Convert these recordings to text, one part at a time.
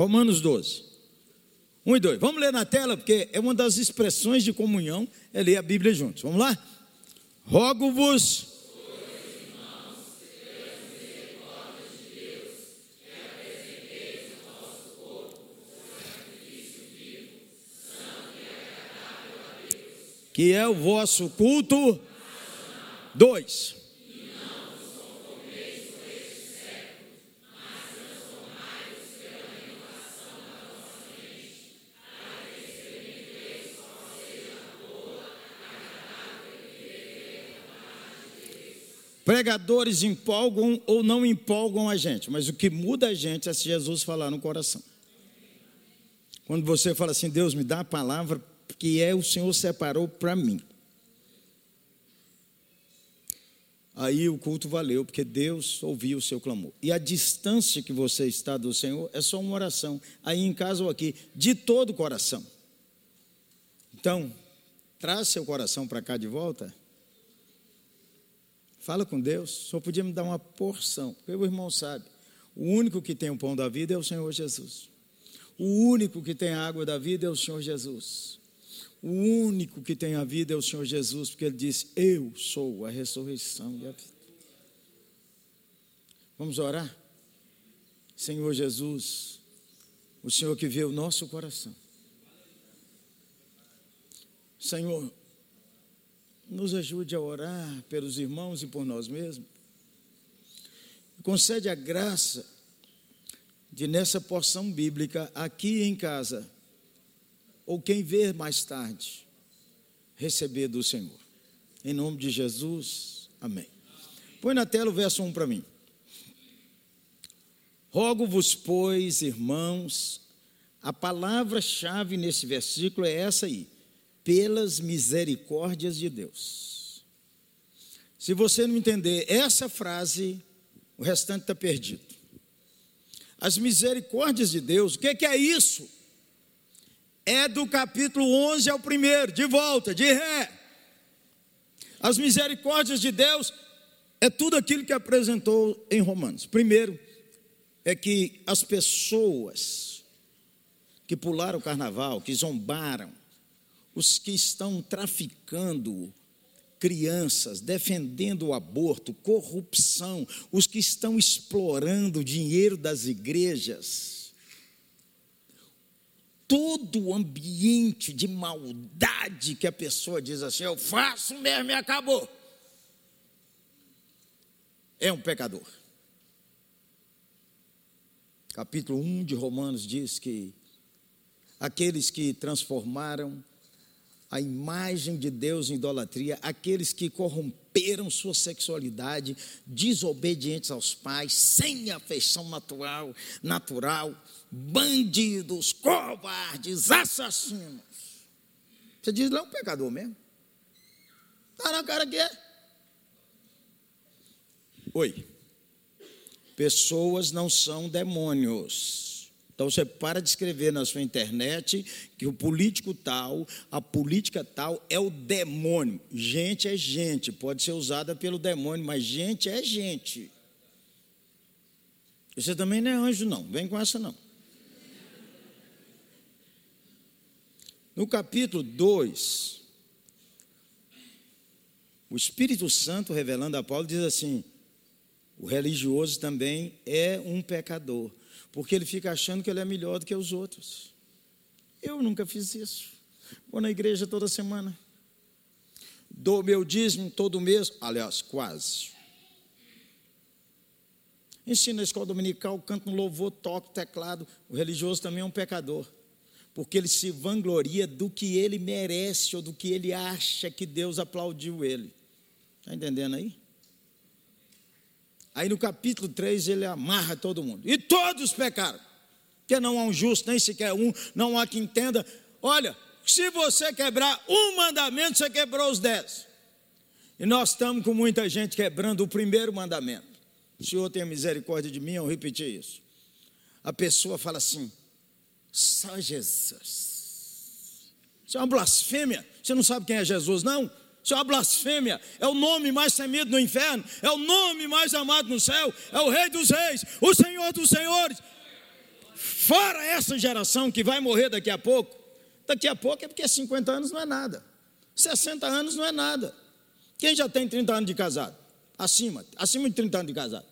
Romanos 12. 1 e 2. Vamos ler na tela, porque é uma das expressões de comunhão, é ler a Bíblia juntos. Vamos lá? Rogo-vos. Que é o vosso culto. Dois. Pregadores empolgam ou não empolgam a gente, mas o que muda a gente é se Jesus falar no coração. Quando você fala assim, Deus me dá a palavra que é o Senhor separou para mim. Aí o culto valeu, porque Deus ouviu o seu clamor. E a distância que você está do Senhor é só uma oração, aí em casa ou aqui, de todo o coração. Então, traz seu coração para cá de volta Fala com Deus, só podia me dar uma porção, porque o irmão sabe. O único que tem o pão da vida é o Senhor Jesus. O único que tem a água da vida é o Senhor Jesus. O único que tem a vida é o Senhor Jesus, porque ele disse: Eu sou a ressurreição e a vida. Vamos orar? Senhor Jesus, o Senhor que vê o nosso coração. Senhor, nos ajude a orar pelos irmãos e por nós mesmos. Concede a graça de, nessa porção bíblica, aqui em casa, ou quem ver mais tarde, receber do Senhor. Em nome de Jesus, amém. Põe na tela o verso 1 para mim. Rogo-vos, pois, irmãos, a palavra-chave nesse versículo é essa aí pelas misericórdias de Deus. Se você não entender essa frase, o restante está perdido. As misericórdias de Deus, o que, que é isso? É do capítulo 11 ao primeiro, de volta, de ré. As misericórdias de Deus é tudo aquilo que apresentou em Romanos. Primeiro, é que as pessoas que pularam o carnaval, que zombaram, os que estão traficando crianças, defendendo o aborto, corrupção, os que estão explorando o dinheiro das igrejas. Todo o ambiente de maldade que a pessoa diz assim, eu faço mesmo e acabou. É um pecador. Capítulo 1 de Romanos diz que aqueles que transformaram a imagem de Deus em idolatria, aqueles que corromperam sua sexualidade, desobedientes aos pais, sem afeição natural, natural, bandidos, covardes, assassinos. Você diz, não é um pecador mesmo. Está na cara que é. Oi. Pessoas não são demônios. Então você para de escrever na sua internet que o político tal, a política tal é o demônio. Gente é gente, pode ser usada pelo demônio, mas gente é gente. Você também não é anjo, não, vem com essa não. No capítulo 2, o Espírito Santo revelando a Paulo diz assim: o religioso também é um pecador porque ele fica achando que ele é melhor do que os outros. Eu nunca fiz isso. Vou na igreja toda semana. Dou meu dízimo todo mês, aliás, quase. Ensino na escola dominical, canto no louvor, toco teclado. O religioso também é um pecador, porque ele se vangloria do que ele merece ou do que ele acha que Deus aplaudiu ele. Está entendendo aí? Aí no capítulo 3 ele amarra todo mundo. E todos pecaram. Porque não há um justo, nem sequer um, não há que entenda. Olha, se você quebrar um mandamento, você quebrou os dez. E nós estamos com muita gente quebrando o primeiro mandamento. O Senhor tenha misericórdia de mim eu repetir isso. A pessoa fala assim: só Jesus. Isso é uma blasfêmia. Você não sabe quem é Jesus, não? Isso é uma blasfêmia. É o nome mais temido no inferno. É o nome mais amado no céu. É o Rei dos Reis, o Senhor dos Senhores. fora essa geração que vai morrer daqui a pouco, daqui a pouco é porque 50 anos não é nada, 60 anos não é nada. Quem já tem 30 anos de casado? Acima, acima de 30 anos de casado.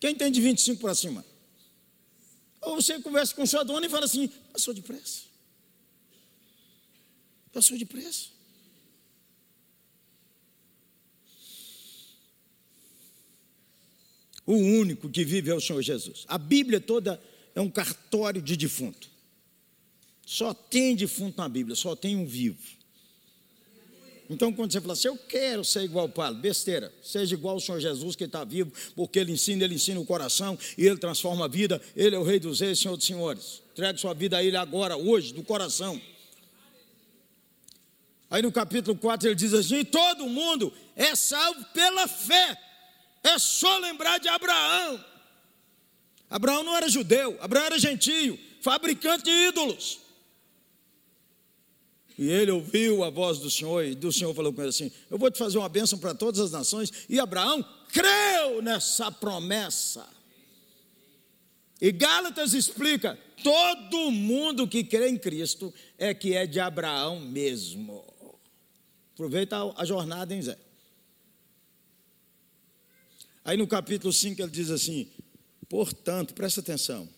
Quem tem de 25 para cima? Ou você conversa com sua dona e fala assim: passou depressa. Passou depressa. O único que vive é o Senhor Jesus. A Bíblia toda é um cartório de defunto. Só tem defunto na Bíblia, só tem um vivo. Então, quando você fala assim, eu quero ser igual ao Paulo, besteira, seja igual ao Senhor Jesus que está vivo, porque Ele ensina, Ele ensina o coração e Ele transforma a vida, Ele é o Rei dos Reis, Senhor dos Senhores. Entregue sua vida a Ele agora, hoje, do coração. Aí no capítulo 4 ele diz assim: todo mundo é salvo pela fé. É só lembrar de Abraão. Abraão não era judeu, Abraão era gentio, fabricante de ídolos. E ele ouviu a voz do Senhor, e do Senhor falou com ele assim: Eu vou te fazer uma bênção para todas as nações. E Abraão creu nessa promessa. E Gálatas explica: todo mundo que crê em Cristo é que é de Abraão mesmo. Aproveita a jornada, hein, Zé? Aí no capítulo 5 ele diz assim: portanto, presta atenção.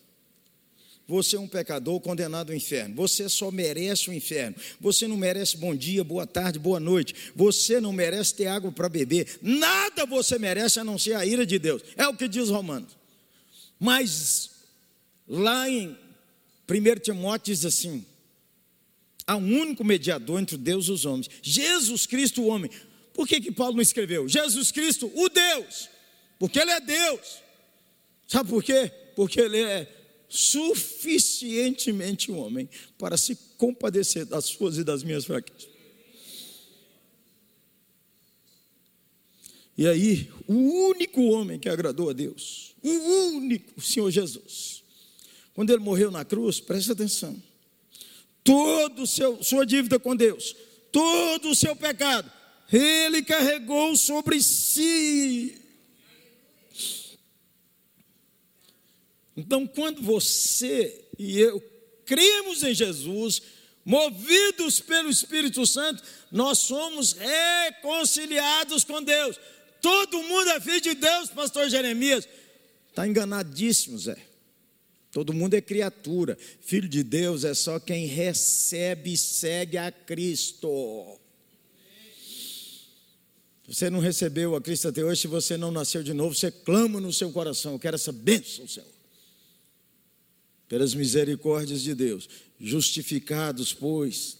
Você é um pecador condenado ao inferno. Você só merece o inferno. Você não merece bom dia, boa tarde, boa noite. Você não merece ter água para beber. Nada você merece a não ser a ira de Deus. É o que diz Romanos. Mas lá em 1 Timóteo diz assim: há um único mediador entre Deus e os homens, Jesus Cristo, o homem. Por que, que Paulo não escreveu? Jesus Cristo, o Deus porque Ele é Deus. Sabe por quê? Porque Ele é suficientemente homem para se compadecer das suas e das minhas fraquezas. E aí, o único homem que agradou a Deus, o único, Senhor Jesus, quando ele morreu na cruz, presta atenção, seu sua dívida com Deus, todo o seu pecado, ele carregou sobre si. Então, quando você e eu cremos em Jesus, movidos pelo Espírito Santo, nós somos reconciliados com Deus. Todo mundo é filho de Deus, pastor Jeremias. Está enganadíssimo, Zé. Todo mundo é criatura. Filho de Deus é só quem recebe e segue a Cristo. Você não recebeu a Cristo até hoje, se você não nasceu de novo, você clama no seu coração: Eu quero essa bênção, Senhor pelas misericórdias de Deus, justificados, pois,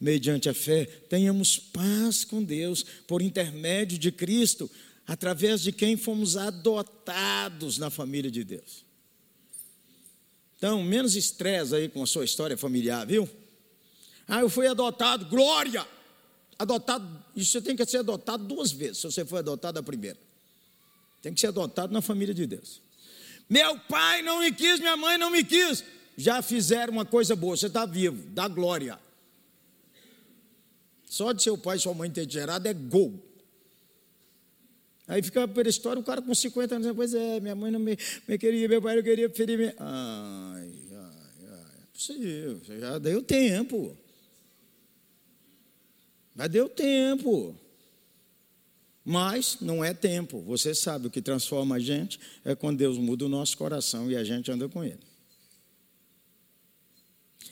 mediante a fé, tenhamos paz com Deus por intermédio de Cristo, através de quem fomos adotados na família de Deus. Então, menos estresse aí com a sua história familiar, viu? Ah, eu fui adotado, glória! Adotado, isso tem que ser adotado duas vezes, se você foi adotado a primeira. Tem que ser adotado na família de Deus. Meu pai não me quis, minha mãe não me quis. Já fizeram uma coisa boa, você está vivo, dá glória. Só de seu pai e sua mãe ter gerado é gol. Aí fica pela história, o cara com 50 anos, pois é, minha mãe não me, me queria, meu pai não queria ferir me. Ai, ai, ai, é possível, já deu tempo. Já deu tempo. Mas não é tempo. Você sabe o que transforma a gente é quando Deus muda o nosso coração e a gente anda com Ele.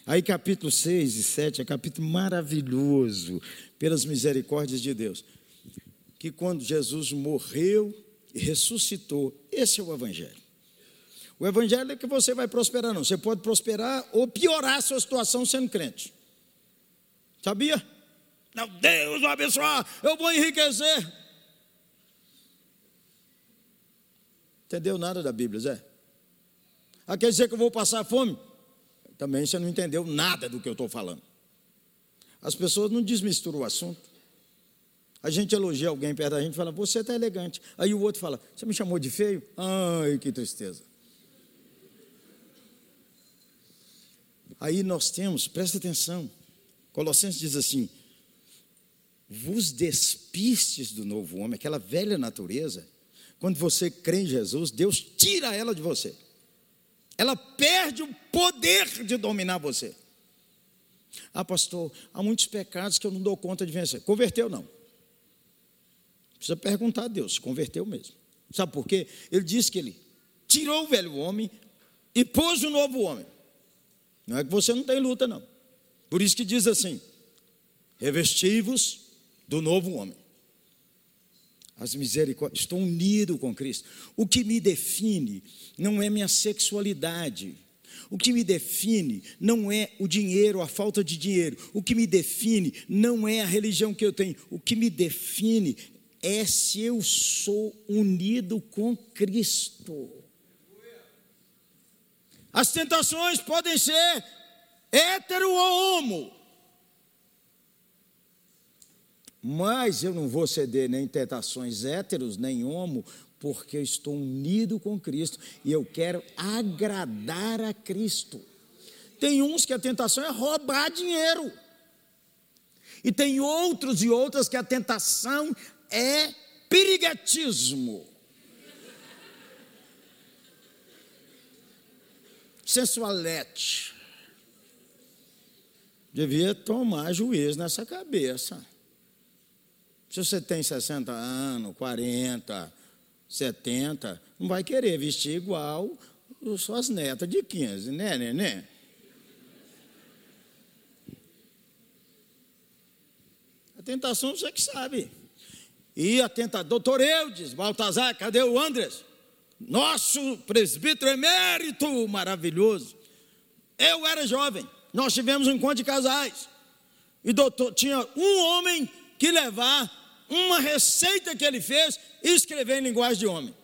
Aí, capítulo 6 e 7 é capítulo maravilhoso, pelas misericórdias de Deus. Que quando Jesus morreu e ressuscitou, esse é o Evangelho. O Evangelho é que você vai prosperar, não. Você pode prosperar ou piorar a sua situação sendo crente. Sabia? Não, Deus vai abençoar, eu vou enriquecer. Entendeu nada da Bíblia, Zé? Ah, quer dizer que eu vou passar fome? Também você não entendeu nada do que eu estou falando. As pessoas não desmisturam o assunto. A gente elogia alguém perto da gente e fala, você está elegante. Aí o outro fala, você me chamou de feio? Ai, que tristeza. Aí nós temos, presta atenção, Colossenses diz assim: vos despistes do novo homem, aquela velha natureza quando você crê em Jesus, Deus tira ela de você. ela perde o poder de dominar você. Ah, pastor, há muitos pecados que eu não dou conta de vencer. Converteu, não. Precisa perguntar a Deus, converteu mesmo. Sabe por quê? Ele disse que ele tirou o velho homem e pôs o novo homem. Não é que você não tem luta, não. Por isso que diz assim: revestivos do novo homem. As misericórdias, estou unido com Cristo. O que me define não é minha sexualidade. O que me define não é o dinheiro, a falta de dinheiro. O que me define não é a religião que eu tenho. O que me define é se eu sou unido com Cristo. As tentações podem ser hétero ou homo. Mas eu não vou ceder nem tentações héteros, nem homo, porque eu estou unido com Cristo e eu quero agradar a Cristo. Tem uns que a tentação é roubar dinheiro. E tem outros e outras que a tentação é piriguetismo. Sensualete. Devia tomar juízo nessa cabeça. Se você tem 60 anos, 40, 70, não vai querer vestir igual suas netas de 15, né, neném? A tentação você que sabe. E a tentação, doutor Eudes, Baltazar, cadê o Andres? Nosso presbítero emérito maravilhoso. Eu era jovem, nós tivemos um encontro de casais. E doutor, tinha um homem que levar uma receita que ele fez e escrever em linguagem de homem.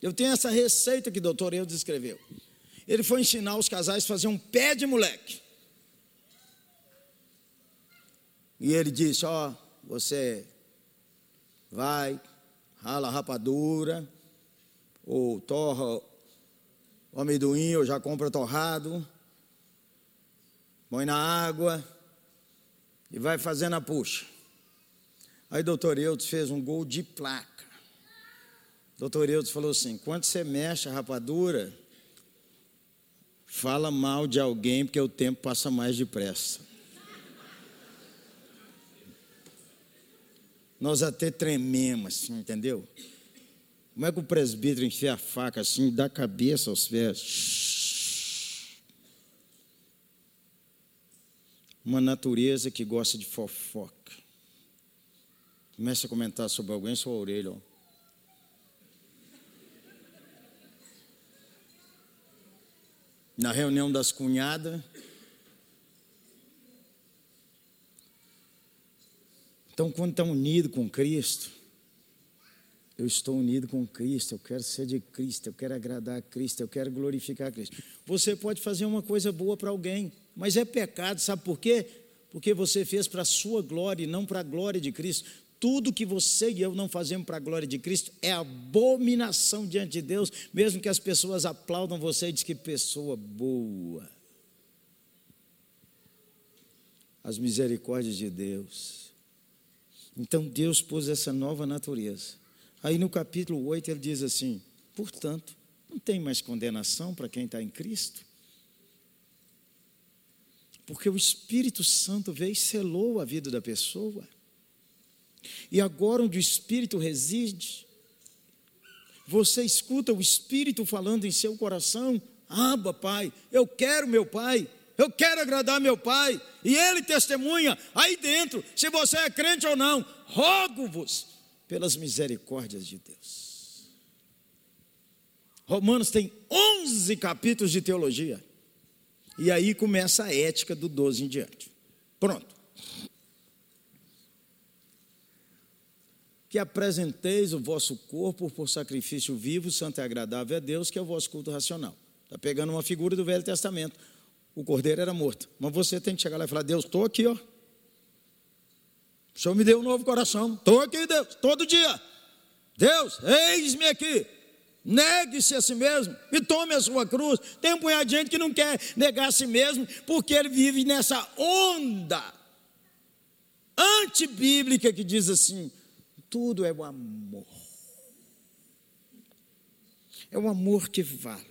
Eu tenho essa receita que o doutor Eudes escreveu. Ele foi ensinar os casais a fazer um pé de moleque. E ele disse: Ó, oh, você vai, rala a rapadura, ou torra o amendoim, ou já compra torrado, põe na água e vai fazendo a puxa. Aí doutor Eudes fez um gol de placa. Doutor Eudes falou assim: quando você mexe a rapadura, fala mal de alguém, porque o tempo passa mais depressa. Nós até trememos, assim, entendeu? Como é que o presbítero enfia a faca assim, dá cabeça aos pés? Uma natureza que gosta de fofoca. Comece a comentar sobre alguém, sua orelha. Ó. Na reunião das cunhadas. Então, quando está unido com Cristo, eu estou unido com Cristo, eu quero ser de Cristo, eu quero agradar a Cristo, eu quero glorificar a Cristo. Você pode fazer uma coisa boa para alguém, mas é pecado, sabe por quê? Porque você fez para a sua glória e não para a glória de Cristo tudo que você e eu não fazemos para a glória de Cristo é abominação diante de Deus, mesmo que as pessoas aplaudam você e diz que pessoa boa. As misericórdias de Deus. Então Deus pôs essa nova natureza. Aí no capítulo 8 ele diz assim: portanto, não tem mais condenação para quem está em Cristo. Porque o Espírito Santo veio e selou a vida da pessoa. E agora, onde o Espírito reside, você escuta o Espírito falando em seu coração: Aba, Pai, eu quero meu Pai, eu quero agradar meu Pai. E Ele testemunha aí dentro, se você é crente ou não, rogo-vos pelas misericórdias de Deus. Romanos tem 11 capítulos de teologia. E aí começa a ética do 12 em diante. Pronto. Que apresenteis o vosso corpo por sacrifício vivo, santo e agradável a Deus, que é o vosso culto racional. Está pegando uma figura do Velho Testamento. O cordeiro era morto. Mas você tem que chegar lá e falar: Deus, estou aqui, ó. O Senhor me deu um novo coração. Estou aqui, Deus, todo dia. Deus, eis-me aqui. Negue-se a si mesmo e tome a sua cruz. Tem um punhado de gente que não quer negar a si mesmo, porque ele vive nessa onda antibíblica que diz assim: tudo é o amor. É o amor que vale.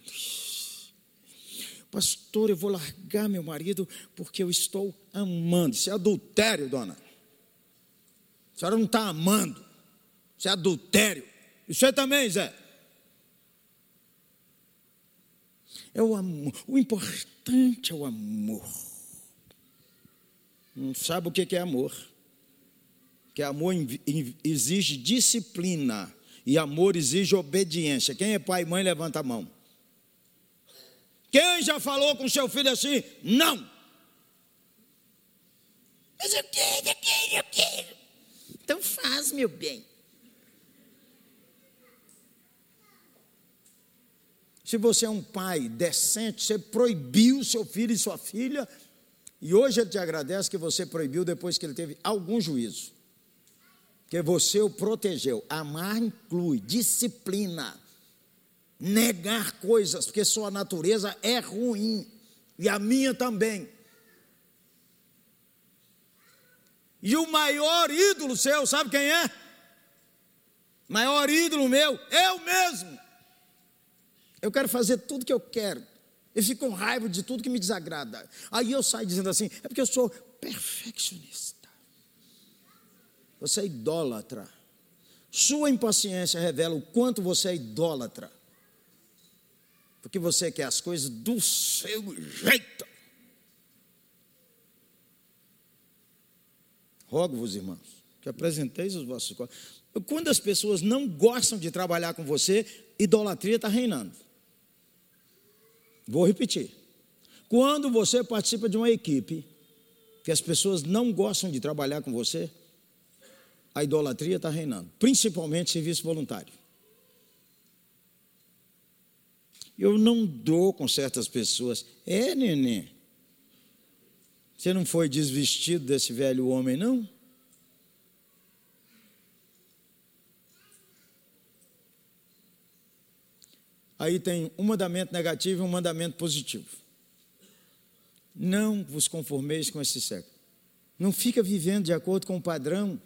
Pastor, eu vou largar meu marido porque eu estou amando. Isso é adultério, dona. A senhora não está amando. Isso é adultério. Isso é também, Zé. É o amor. O importante é o amor. Não sabe o que é amor? Que amor exige disciplina e amor exige obediência. Quem é pai e mãe, levanta a mão. Quem já falou com seu filho assim? Não. Mas eu quero, eu quero, eu quero. Então faz, meu bem. Se você é um pai decente, você proibiu seu filho e sua filha, e hoje ele te agradece que você proibiu depois que ele teve algum juízo. Que você o protegeu. Amar inclui disciplina negar coisas, porque sua natureza é ruim, e a minha também. E o maior ídolo seu, sabe quem é? Maior ídolo meu, eu mesmo. Eu quero fazer tudo que eu quero. Eu fico com raiva de tudo que me desagrada. Aí eu saio dizendo assim: é porque eu sou perfeccionista. Você é idólatra. Sua impaciência revela o quanto você é idólatra porque você quer as coisas do seu jeito. Rogo-vos, irmãos, que apresenteis os vossos corpos. Quando as pessoas não gostam de trabalhar com você, idolatria está reinando. Vou repetir. Quando você participa de uma equipe que as pessoas não gostam de trabalhar com você, a idolatria está reinando, principalmente serviço voluntário. Eu não dou com certas pessoas. É, neném. Você não foi desvestido desse velho homem, não? Aí tem um mandamento negativo e um mandamento positivo. Não vos conformeis com esse século. Não fica vivendo de acordo com o padrão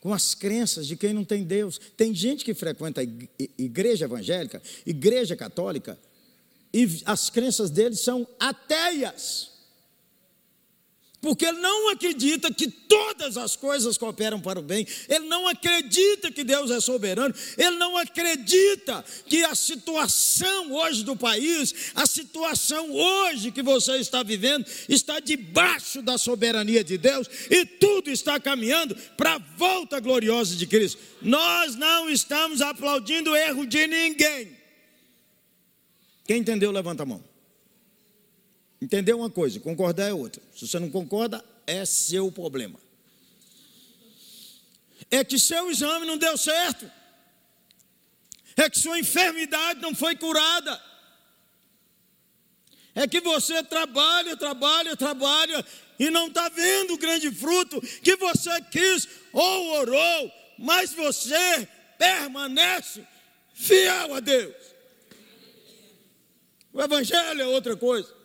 com as crenças de quem não tem Deus. Tem gente que frequenta a igreja evangélica, igreja católica, e as crenças deles são ateias. Porque ele não acredita que todas as coisas cooperam para o bem, ele não acredita que Deus é soberano, ele não acredita que a situação hoje do país, a situação hoje que você está vivendo, está debaixo da soberania de Deus e tudo está caminhando para a volta gloriosa de Cristo. Nós não estamos aplaudindo o erro de ninguém. Quem entendeu, levanta a mão. Entender uma coisa, concordar é outra. Se você não concorda, é seu problema. É que seu exame não deu certo. É que sua enfermidade não foi curada. É que você trabalha, trabalha, trabalha e não está vendo o grande fruto que você quis ou orou, mas você permanece fiel a Deus. O Evangelho é outra coisa.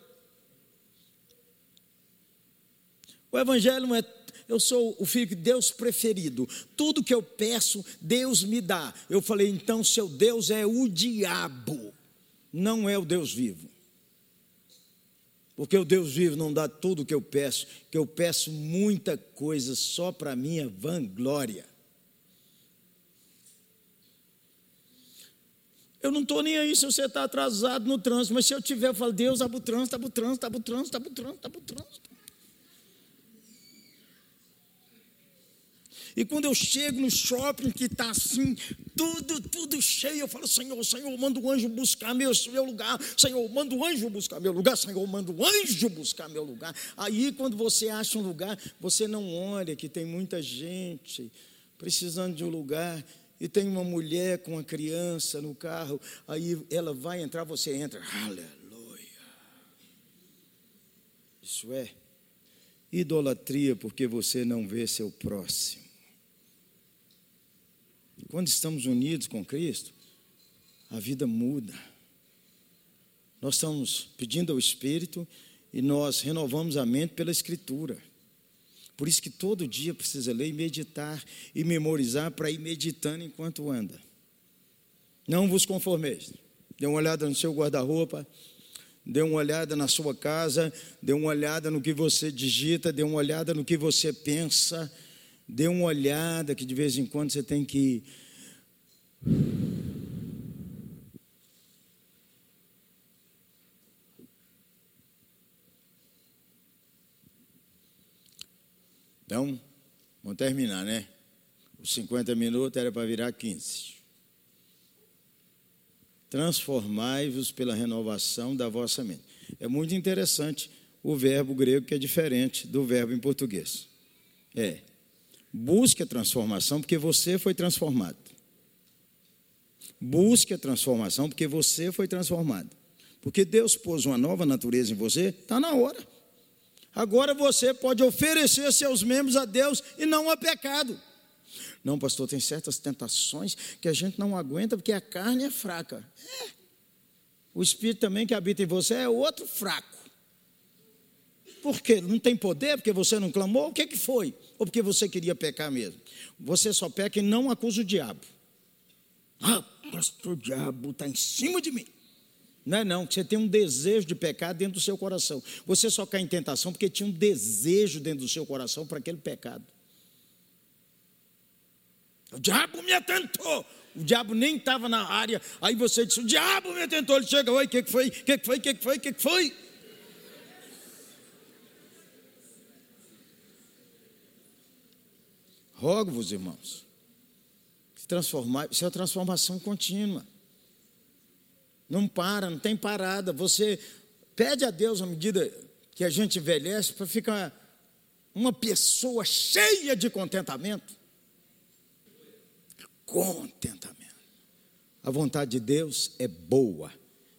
O Evangelho não é eu sou o filho de Deus preferido. Tudo que eu peço, Deus me dá. Eu falei, então seu Deus é o diabo, não é o Deus vivo. Porque o Deus vivo não dá tudo o que eu peço, que eu peço muita coisa só para minha vanglória. Eu não estou nem aí se você está atrasado no trânsito, mas se eu tiver, eu falo, Deus, abre o trânsito, abre o trânsito, abre o trânsito, abre o trânsito, abre o trânsito. E quando eu chego no shopping que está assim, tudo, tudo cheio, eu falo, Senhor, Senhor, manda o anjo buscar meu, meu lugar. Senhor, manda o anjo buscar meu lugar. Senhor, manda o anjo buscar meu lugar. Aí, quando você acha um lugar, você não olha que tem muita gente precisando de um lugar. E tem uma mulher com uma criança no carro, aí ela vai entrar, você entra. Aleluia. Isso é idolatria porque você não vê seu próximo. Quando estamos unidos com Cristo, a vida muda. Nós estamos pedindo ao Espírito e nós renovamos a mente pela Escritura. Por isso que todo dia precisa ler e meditar e memorizar para ir meditando enquanto anda. Não vos conformeis. Dê uma olhada no seu guarda-roupa. dê uma olhada na sua casa, dê uma olhada no que você digita, dê uma olhada no que você pensa, dê uma olhada que de vez em quando você tem que. Então, vamos terminar, né? Os 50 minutos era para virar 15. Transformai-vos pela renovação da vossa mente. É muito interessante o verbo grego que é diferente do verbo em português. É. Busque a transformação porque você foi transformado. Busque a transformação porque você foi transformado. Porque Deus pôs uma nova natureza em você, está na hora. Agora você pode oferecer seus membros a Deus e não a pecado. Não, pastor, tem certas tentações que a gente não aguenta porque a carne é fraca. É. O espírito também que habita em você é outro fraco. Por quê? Não tem poder porque você não clamou? O que, que foi? Ou porque você queria pecar mesmo? Você só peca e não acusa o diabo. Ah, pastor, o diabo está em cima de mim. Não é não, você tem um desejo de pecar dentro do seu coração. Você só cai em tentação porque tinha um desejo dentro do seu coração para aquele pecado. O diabo me atentou. O diabo nem estava na área. Aí você disse: O diabo me atentou. Ele chega, oi, o que, que foi? O que, que foi? O que, que foi? O que, que foi? Rogo-vos, irmãos, se transformar, isso é uma transformação contínua. Não para, não tem parada. Você pede a Deus à medida que a gente envelhece para ficar uma pessoa cheia de contentamento contentamento. A vontade de Deus é boa,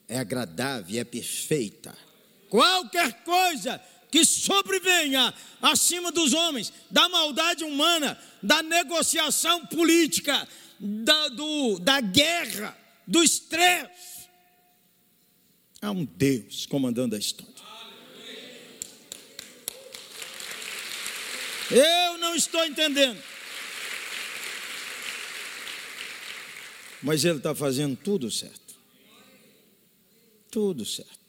é agradável, é perfeita. Qualquer coisa que sobrevenha acima dos homens, da maldade humana, da negociação política, da, do, da guerra, do estresse. Há um Deus comandando a história. Eu não estou entendendo. Mas ele está fazendo tudo certo. Tudo certo.